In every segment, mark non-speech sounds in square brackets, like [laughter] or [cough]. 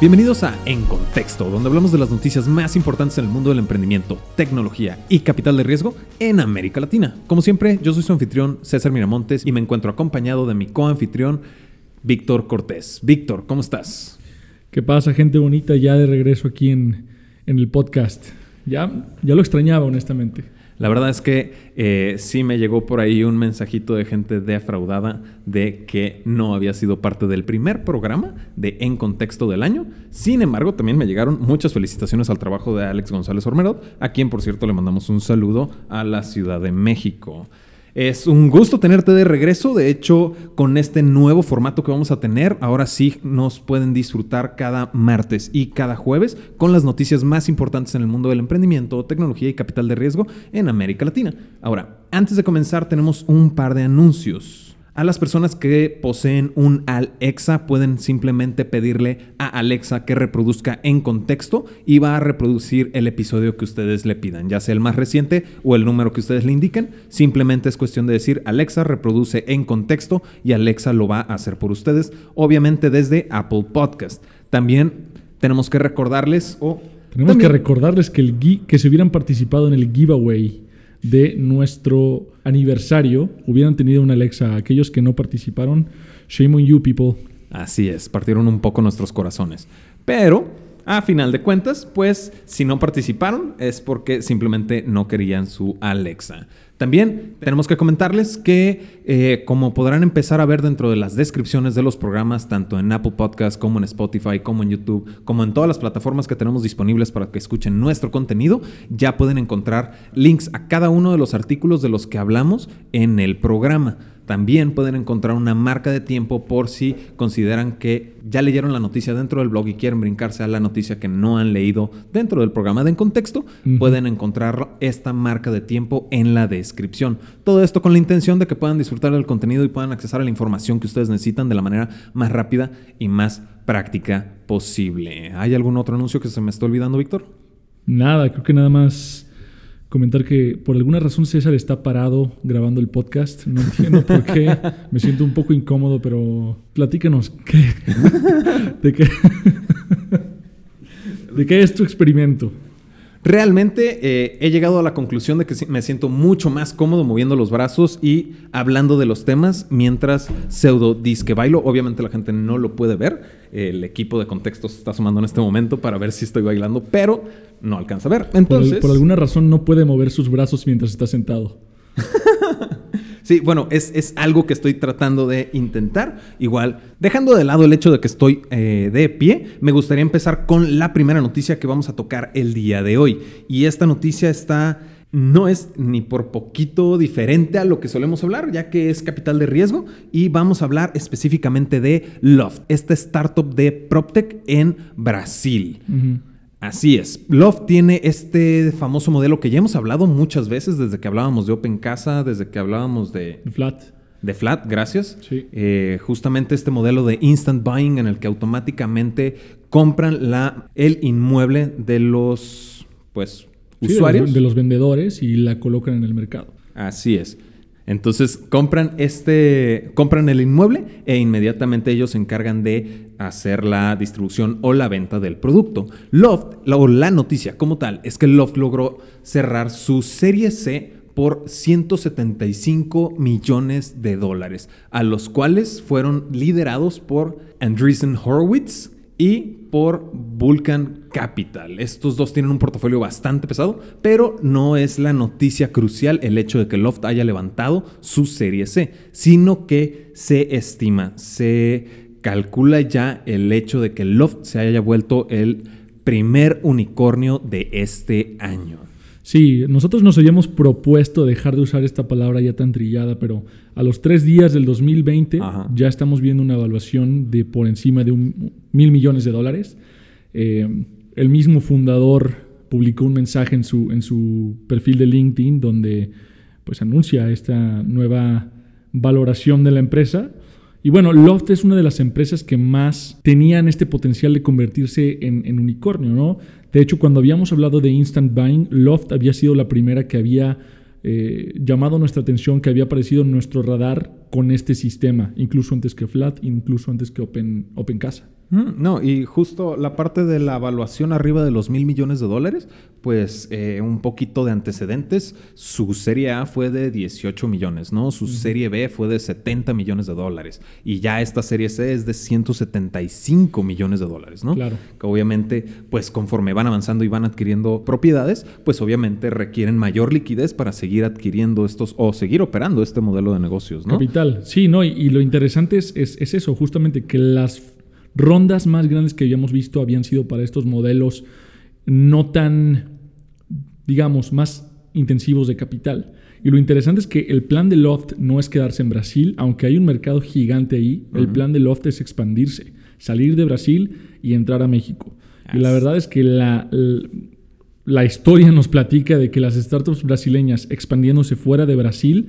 Bienvenidos a En Contexto, donde hablamos de las noticias más importantes en el mundo del emprendimiento, tecnología y capital de riesgo en América Latina. Como siempre, yo soy su anfitrión César Miramontes y me encuentro acompañado de mi coanfitrión Víctor Cortés. Víctor, ¿cómo estás? ¿Qué pasa, gente bonita? Ya de regreso aquí en, en el podcast. Ya, ya lo extrañaba, honestamente. La verdad es que eh, sí me llegó por ahí un mensajito de gente defraudada de que no había sido parte del primer programa de En Contexto del año. Sin embargo, también me llegaron muchas felicitaciones al trabajo de Alex González Ormerod, a quien por cierto le mandamos un saludo a la Ciudad de México. Es un gusto tenerte de regreso. De hecho, con este nuevo formato que vamos a tener, ahora sí nos pueden disfrutar cada martes y cada jueves con las noticias más importantes en el mundo del emprendimiento, tecnología y capital de riesgo en América Latina. Ahora, antes de comenzar, tenemos un par de anuncios. A las personas que poseen un Alexa pueden simplemente pedirle a Alexa que reproduzca en contexto y va a reproducir el episodio que ustedes le pidan, ya sea el más reciente o el número que ustedes le indiquen. Simplemente es cuestión de decir Alexa reproduce en contexto y Alexa lo va a hacer por ustedes, obviamente desde Apple Podcast. También tenemos que recordarles o... tenemos que recordarles que, el, que se hubieran participado en el giveaway de nuestro aniversario hubieran tenido una Alexa. Aquellos que no participaron, shame on you, people. Así es, partieron un poco nuestros corazones. Pero, a final de cuentas, pues si no participaron es porque simplemente no querían su Alexa. También tenemos que comentarles que, eh, como podrán empezar a ver dentro de las descripciones de los programas, tanto en Apple Podcast como en Spotify, como en YouTube, como en todas las plataformas que tenemos disponibles para que escuchen nuestro contenido, ya pueden encontrar links a cada uno de los artículos de los que hablamos en el programa. También pueden encontrar una marca de tiempo por si consideran que ya leyeron la noticia dentro del blog y quieren brincarse a la noticia que no han leído dentro del programa de En Contexto. Pueden encontrar esta marca de tiempo en la descripción. Todo esto con la intención de que puedan disfrutar del contenido y puedan accesar a la información que ustedes necesitan de la manera más rápida y más práctica posible. ¿Hay algún otro anuncio que se me está olvidando, Víctor? Nada, creo que nada más comentar que por alguna razón César está parado grabando el podcast. No entiendo por qué. [laughs] Me siento un poco incómodo, pero platícanos. [laughs] ¿De qué? [laughs] ¿De qué es tu experimento? Realmente eh, he llegado a la conclusión de que me siento mucho más cómodo moviendo los brazos y hablando de los temas mientras pseudo disque bailo. Obviamente la gente no lo puede ver. El equipo de contexto se está sumando en este momento para ver si estoy bailando, pero no alcanza a ver. Entonces, por, alguna razón no puede mover sus brazos mientras está sentado. Sí, bueno, es, algo que estoy tratando de intentar. Igual, dejando de lado el hecho de que estoy eh, de pie, me gustaría empezar con la primera noticia que vamos a tocar el día de hoy. Y esta noticia está no es ni por poquito diferente a lo que solemos hablar, ya que es capital de riesgo y vamos a hablar específicamente de Loft, esta startup de PropTech en Brasil. Así es. Love tiene este famoso modelo que ya hemos hablado muchas veces desde que hablábamos de Open Casa, desde que hablábamos de... Flat. De Flat, gracias. Sí. Eh, justamente este modelo de instant buying en el que automáticamente compran la, el inmueble de los pues, usuarios. de los vendedores y la colocan en el mercado. Así es. Entonces compran este, compran el inmueble e inmediatamente ellos se encargan de hacer la distribución o la venta del producto. Loft, o la noticia como tal, es que Loft logró cerrar su serie C por 175 millones de dólares, a los cuales fueron liderados por Andreessen Horowitz, y por Vulcan Capital. Estos dos tienen un portafolio bastante pesado, pero no es la noticia crucial el hecho de que Loft haya levantado su serie C, sino que se estima, se calcula ya el hecho de que Loft se haya vuelto el primer unicornio de este año. Sí, nosotros nos habíamos propuesto dejar de usar esta palabra ya tan trillada, pero a los tres días del 2020 ya estamos viendo una evaluación de por encima de un mil millones de dólares. Eh, el mismo fundador publicó un mensaje en su, en su perfil de LinkedIn donde pues anuncia esta nueva valoración de la empresa. Y bueno, Loft es una de las empresas que más tenían este potencial de convertirse en, unicornio, ¿no? De hecho, cuando habíamos hablado de Instant Buying, Loft había sido la primera que había eh, llamado nuestra atención, que había aparecido en nuestro radar con este sistema, incluso antes que Flat, incluso antes que Open, Open Casa. No, y justo la parte de la evaluación arriba de los mil millones de dólares, pues eh, un poquito de antecedentes. Su serie A fue de 18 millones, ¿no? Su serie B fue de 70 millones de dólares. Y ya esta serie C es de 175 millones de dólares, ¿no? Claro. Que obviamente, pues conforme van avanzando y van adquiriendo propiedades, pues obviamente requieren mayor liquidez para seguir adquiriendo estos o seguir operando este modelo de negocios, ¿no? Capital, sí, ¿no? Y, lo interesante es, es eso, justamente que las rondas más grandes que habíamos visto habían sido para estos modelos no tan, digamos, más intensivos de capital. Y lo interesante es que el plan de Loft no es quedarse en Brasil, aunque hay un mercado gigante ahí, el plan de Loft es expandirse, salir de Brasil y entrar a México. Y la verdad es que la, la historia nos platica de que las startups brasileñas expandiéndose fuera de Brasil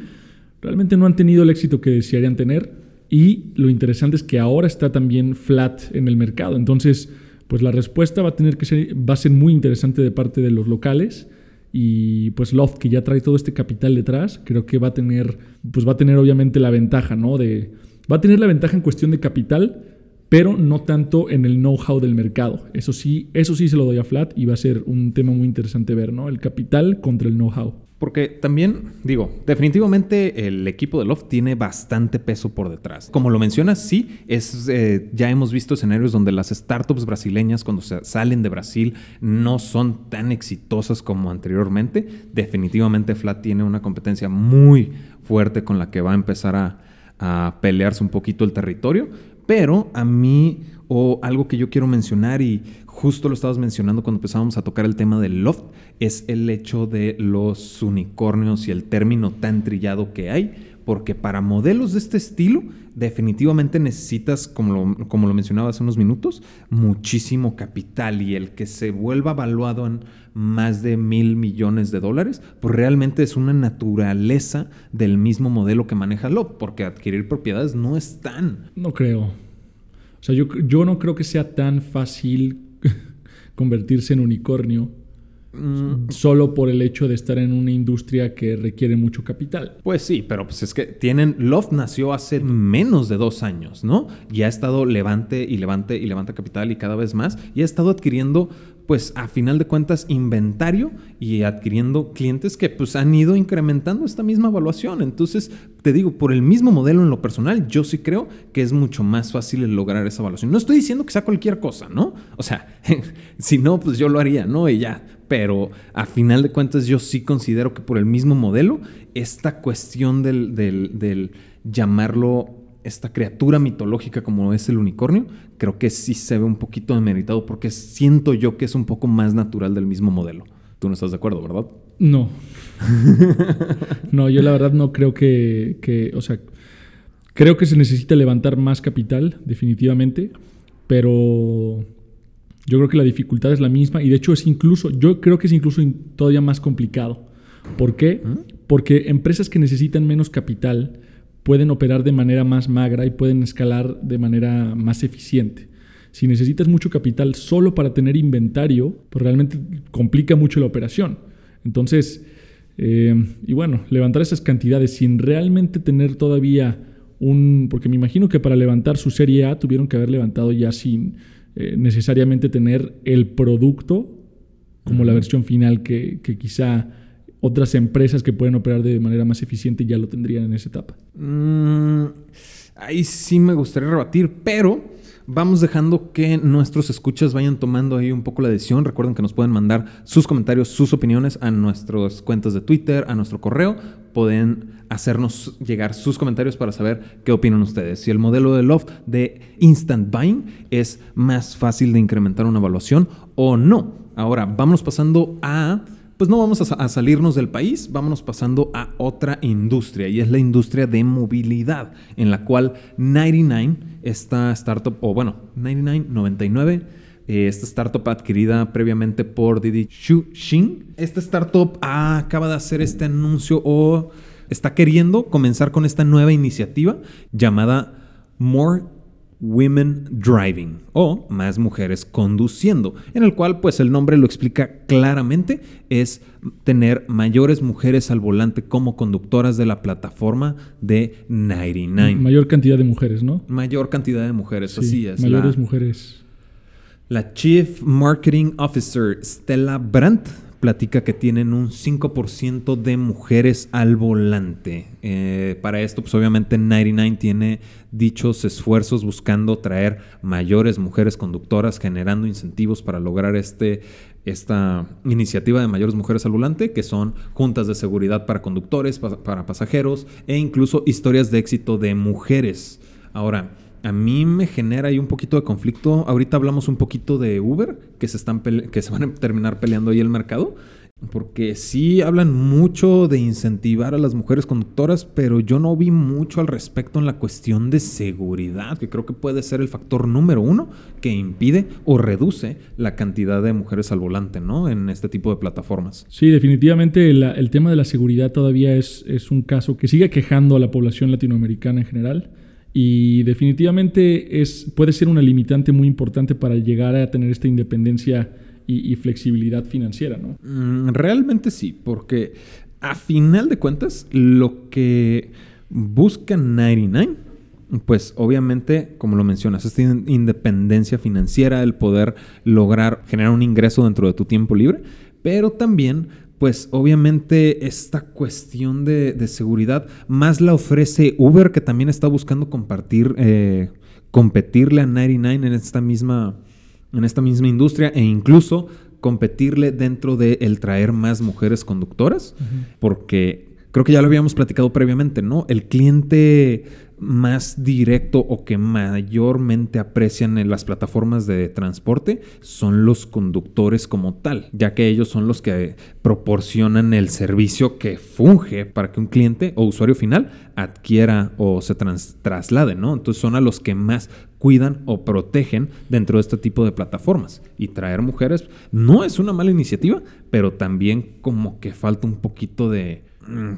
realmente no han tenido el éxito que desearían tener y lo interesante es que ahora está también flat en el mercado. Entonces, pues la respuesta va a tener que ser, va a ser muy interesante de parte de los locales. Y pues Loft, que ya trae todo este capital detrás, creo que va a tener, pues va a tener obviamente la ventaja, ¿no? De, va a tener la ventaja en cuestión de capital, pero no tanto en el know-how del mercado. Eso sí, eso sí se lo doy a Flat y va a ser un tema muy interesante ver, ¿no? El capital contra el know-how. Porque también, digo, definitivamente el equipo de Loft tiene bastante peso por detrás. Como lo mencionas, sí, es, eh, ya hemos visto escenarios donde las startups brasileñas cuando se salen de Brasil no son tan exitosas como anteriormente. Definitivamente Flat tiene una competencia muy fuerte con la que va a empezar a pelearse un poquito el territorio. Pero a mí, o algo que yo quiero mencionar y justo lo estabas mencionando cuando empezábamos a tocar el tema del loft, es el hecho de los unicornios y el término tan trillado que hay, porque para modelos de este estilo definitivamente necesitas, como lo, como lo mencionaba hace unos minutos, muchísimo capital y el que se vuelva evaluado en más de mil millones de dólares, pues realmente es una naturaleza del mismo modelo que maneja Loft, porque adquirir propiedades no es tan... No creo. O sea, yo, yo no creo que sea tan fácil convertirse en unicornio mm. solo por el hecho de estar en una industria que requiere mucho capital. Pues sí, pero pues es que tienen, Loft nació hace menos de dos años, ¿no? Y ha estado levante y levante y levanta capital y cada vez más y ha estado adquiriendo pues a final de cuentas inventario y adquiriendo clientes que pues han ido incrementando esta misma evaluación. Entonces, te digo, por el mismo modelo en lo personal, yo sí creo que es mucho más fácil lograr esa evaluación. No estoy diciendo que sea cualquier cosa, ¿no? O sea, [laughs] si no, pues yo lo haría, ¿no? Y ya. Pero a final de cuentas yo sí considero que por el mismo modelo, esta cuestión del, del, del llamarlo esta criatura mitológica como es el unicornio, creo que sí se ve un poquito demeritado porque siento yo que es un poco más natural del mismo modelo. Tú no estás de acuerdo, ¿verdad? No. [laughs] no, yo la verdad no creo que, que, o sea, creo que se necesita levantar más capital, definitivamente, pero yo creo que la dificultad es la misma y de hecho es incluso, yo creo que es incluso todavía más complicado. ¿Por qué? ¿Mm? Porque empresas que necesitan menos capital, pueden operar de manera más magra y pueden escalar de manera más eficiente. Si necesitas mucho capital solo para tener inventario, pues realmente complica mucho la operación. Entonces, eh, y bueno, levantar esas cantidades sin realmente tener todavía un... Porque me imagino que para levantar su serie A tuvieron que haber levantado ya sin eh, necesariamente tener el producto como la versión final que, que quizá otras empresas que pueden operar de manera más eficiente ya lo tendrían en esa etapa. Mm, ahí sí me gustaría rebatir, pero vamos dejando que nuestros escuchas vayan tomando ahí un poco la decisión. Recuerden que nos pueden mandar sus comentarios, sus opiniones a nuestras cuentas de Twitter, a nuestro correo. Pueden hacernos llegar sus comentarios para saber qué opinan ustedes. Si el modelo de Loft de Instant Buying es más fácil de incrementar una evaluación o no. Ahora, vamos pasando a pues no vamos a, salirnos del país, vámonos pasando a otra industria y es la industria de movilidad, en la cual 99, esta startup, o bueno, 99, 99, eh, esta startup adquirida previamente por Didi Xin, esta startup acaba de hacer este anuncio o está queriendo comenzar con esta nueva iniciativa llamada More Women Driving o Más Mujeres Conduciendo, en el cual pues el nombre lo explica claramente, es tener mayores mujeres al volante como conductoras de la plataforma de 99. Mayor cantidad de mujeres, ¿no? Mayor cantidad de mujeres, así es. Mayores mujeres. La Chief Marketing Officer Stella Brandt platica que tienen un 5% de mujeres al volante. Eh, para esto, pues obviamente 99 tiene dichos esfuerzos buscando traer mayores mujeres conductoras, generando incentivos para lograr este, esta iniciativa de mayores mujeres al volante, que son juntas de seguridad para conductores, para pasajeros e incluso historias de éxito de mujeres. Ahora, a mí me genera ahí un poquito de conflicto. Ahorita hablamos un poquito de Uber, que se, están que se van a terminar peleando ahí el mercado. Porque sí hablan mucho de incentivar a las mujeres conductoras, pero yo no vi mucho al respecto en la cuestión de seguridad, que creo que puede ser el factor número uno que impide o reduce la cantidad de mujeres al volante, ¿no? En este tipo de plataformas. Sí, definitivamente el tema de la seguridad todavía es, es un caso que sigue quejando a la población latinoamericana en general y definitivamente es, puede ser una limitante muy importante para llegar a tener esta independencia y, flexibilidad financiera, ¿no? Mm, realmente sí, porque a final de cuentas lo que busca 99 pues obviamente, como lo mencionas, esta independencia financiera, el poder lograr generar un ingreso dentro de tu tiempo libre, pero también pues obviamente esta cuestión de, seguridad más la ofrece Uber, que también está buscando compartir, eh, competirle a 99 en esta misma, en esta misma industria e incluso competirle dentro de el traer más mujeres conductoras, porque creo que ya lo habíamos platicado previamente, ¿no? El cliente más directo o que mayormente aprecian en las plataformas de transporte son los conductores como tal, ya que ellos son los que proporcionan el servicio que funge para que un cliente o usuario final adquiera o se traslade, ¿no? Entonces son a los que más cuidan o protegen dentro de este tipo de plataformas. Y traer mujeres no es una mala iniciativa, pero también como que falta un poquito de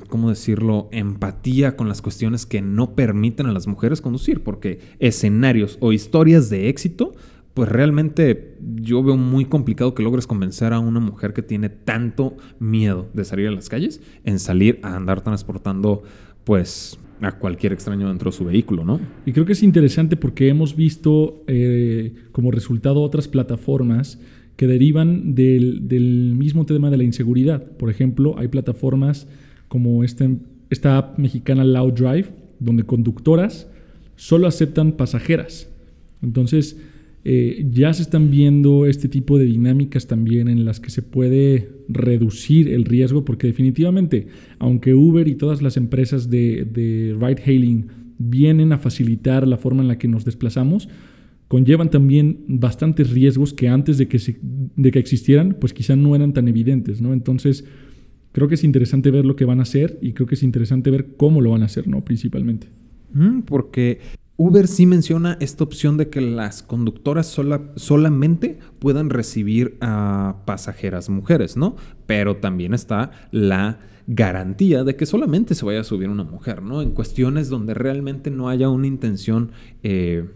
¿cómo decirlo?, empatía con las cuestiones que no permiten a las mujeres conducir, porque escenarios o historias de éxito, pues realmente yo veo muy complicado que logres convencer a una mujer que tiene tanto miedo de salir a las calles en salir a andar transportando, pues, a cualquier extraño dentro de su vehículo, ¿no? Y creo que es interesante porque hemos visto eh, como resultado otras plataformas que derivan del mismo tema de la inseguridad. Por ejemplo, hay plataformas como este, esta app mexicana Loud Drive, donde conductoras solo aceptan pasajeras. Entonces, eh, ya se están viendo este tipo de dinámicas también en las que se puede reducir el riesgo, porque definitivamente, aunque Uber y todas las empresas de, de ride hailing vienen a facilitar la forma en la que nos desplazamos, conllevan también bastantes riesgos que antes de que, de que existieran, pues quizá no eran tan evidentes, ¿no? Entonces, creo que es interesante ver lo que van a hacer y creo que es interesante ver cómo lo van a hacer, ¿no? Principalmente. Mm, porque Uber sí menciona esta opción de que las conductoras solamente puedan recibir a pasajeras mujeres, ¿no? Pero también está la garantía de que solamente se vaya a subir una mujer, ¿no? En cuestiones donde realmente no haya una intención eh,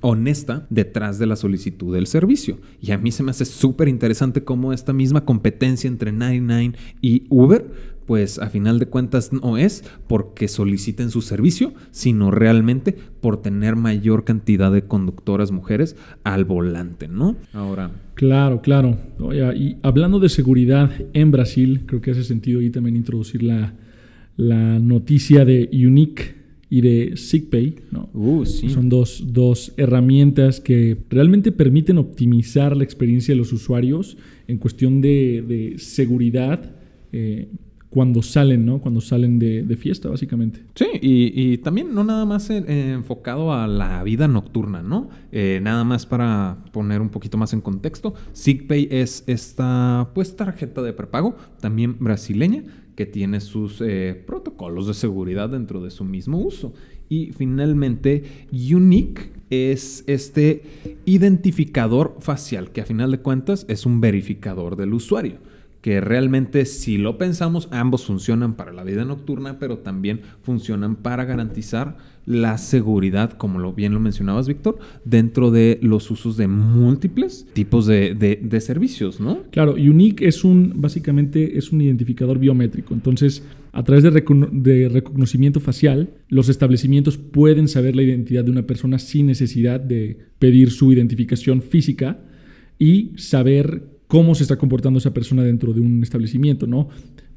honesta detrás de la solicitud del servicio. Y a mí se me hace súper interesante cómo esta misma competencia entre 99 y Uber, pues a final de cuentas no es porque soliciten su servicio, sino realmente por tener mayor cantidad de conductoras mujeres al volante, ¿no? Ahora. Claro, claro. y hablando de seguridad en Brasil, creo que hace sentido ahí también introducir la, la noticia de Unique y de SickPay. ¿no? Uh, sí. Son dos, dos, herramientas que realmente permiten optimizar la experiencia de los usuarios en cuestión de, de seguridad. Eh, cuando salen, ¿no? Cuando salen de, de fiesta, básicamente. Sí, y, y, también no nada más enfocado a la vida nocturna, ¿no? Eh, nada más para poner un poquito más en contexto, SickPay es esta, pues, tarjeta de prepago, también brasileña, que tiene sus eh, protocolos de seguridad dentro de su mismo uso. Y finalmente, Unique es este identificador facial, que a final de cuentas es un verificador del usuario que realmente si lo pensamos, ambos funcionan para la vida nocturna, pero también funcionan para garantizar la seguridad, como lo bien lo mencionabas, Víctor, dentro de los usos de múltiples tipos de, servicios, ¿no? Claro, Unique es un, básicamente, es un identificador biométrico. Entonces, a través de, de, reconocimiento facial, los establecimientos pueden saber la identidad de una persona sin necesidad de pedir su identificación física y saber cómo se está comportando esa persona dentro de un establecimiento, ¿no?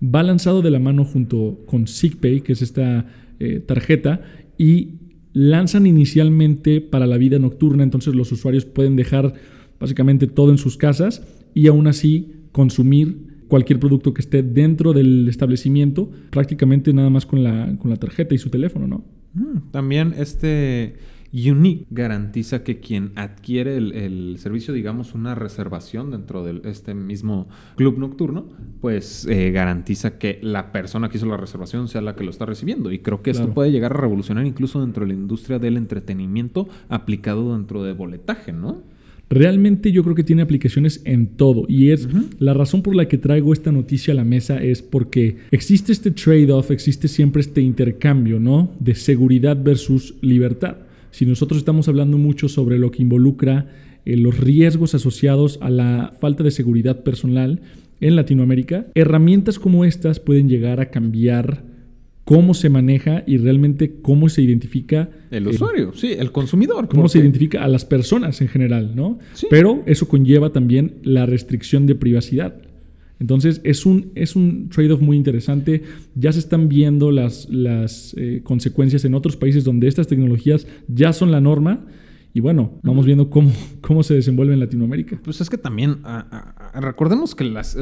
Va lanzado de la mano junto con SigPay, que es esta eh, tarjeta, y lanzan inicialmente para la vida nocturna, entonces los usuarios pueden dejar básicamente todo en sus casas y aún así consumir cualquier producto que esté dentro del establecimiento, prácticamente nada más con la, con la tarjeta y su teléfono, ¿no? Mm, también este Unique garantiza que quien adquiere el, servicio, digamos, una reservación dentro de este mismo club nocturno, pues eh, garantiza que la persona que hizo la reservación sea la que lo está recibiendo. Y creo que esto puede llegar a revolucionar incluso dentro de la industria del entretenimiento aplicado dentro de boletaje, ¿no? Realmente yo creo que tiene aplicaciones en todo y es la razón por la que traigo esta noticia a la mesa es porque existe este trade-off, existe siempre este intercambio, ¿no? De seguridad versus libertad si nosotros estamos hablando mucho sobre lo que involucra eh, los riesgos asociados a la falta de seguridad personal en Latinoamérica, herramientas como estas pueden llegar a cambiar cómo se maneja y realmente cómo se identifica. El usuario, sí, el consumidor. Cómo se identifica a las personas en general, ¿no? Pero eso conlleva también la restricción de privacidad. Entonces es un, es un trade-off muy interesante. Ya se están viendo las, las eh, consecuencias en otros países donde estas tecnologías ya son la norma. Y bueno, vamos viendo cómo, cómo se desenvuelve en Latinoamérica. Pues es que también, recordemos que las,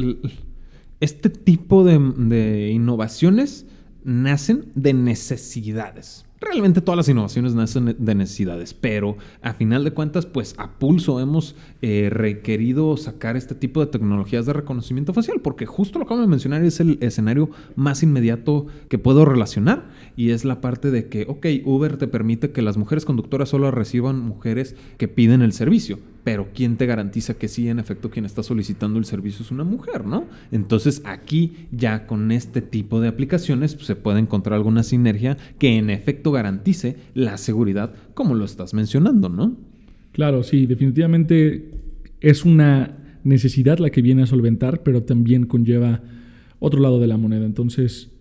este tipo de, de innovaciones nacen de necesidades. Realmente todas las innovaciones nacen de necesidades, pero a final de cuentas, pues a pulso hemos eh, requerido sacar este tipo de tecnologías de reconocimiento facial, porque justo lo que acabo de mencionar es el escenario más inmediato que puedo relacionar y es la parte de que, ok, Uber te permite que las mujeres conductoras solo reciban mujeres que piden el servicio, pero ¿quién te garantiza que sí, en efecto, quien está solicitando el servicio es una mujer, ¿no? Entonces aquí ya con este tipo de aplicaciones pues, se puede encontrar alguna sinergia que en efecto garantice la seguridad como lo estás mencionando, ¿no? Claro, sí, definitivamente es una necesidad la que viene a solventar, pero también conlleva otro lado de la moneda. Entonces,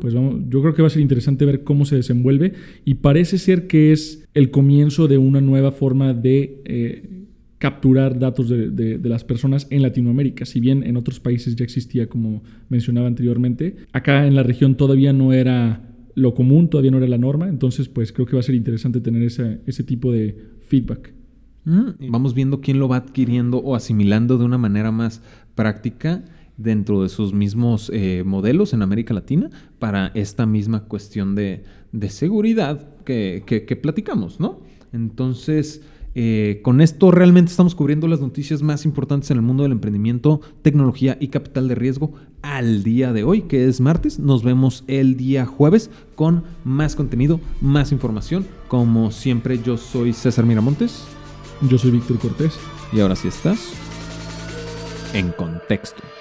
pues vamos, yo creo que va a ser interesante ver cómo se desenvuelve y parece ser que es el comienzo de una nueva forma de eh, capturar datos de, las personas en Latinoamérica. Si bien en otros países ya existía, como mencionaba anteriormente, acá en la región todavía no era lo común, todavía no era la norma, entonces pues creo que va a ser interesante tener ese, ese tipo de feedback. Mm, vamos viendo quién lo va adquiriendo o asimilando de una manera más práctica dentro de sus mismos eh, modelos en América Latina para esta misma cuestión de, seguridad que, que platicamos, ¿no? Entonces, eh, con esto realmente estamos cubriendo las noticias más importantes en el mundo del emprendimiento, tecnología y capital de riesgo al día de hoy, que es martes. Nos vemos el día jueves con más contenido, más información. Como siempre, yo soy César Miramontes. Yo soy Víctor Cortés. Y ahora sí estás en contexto.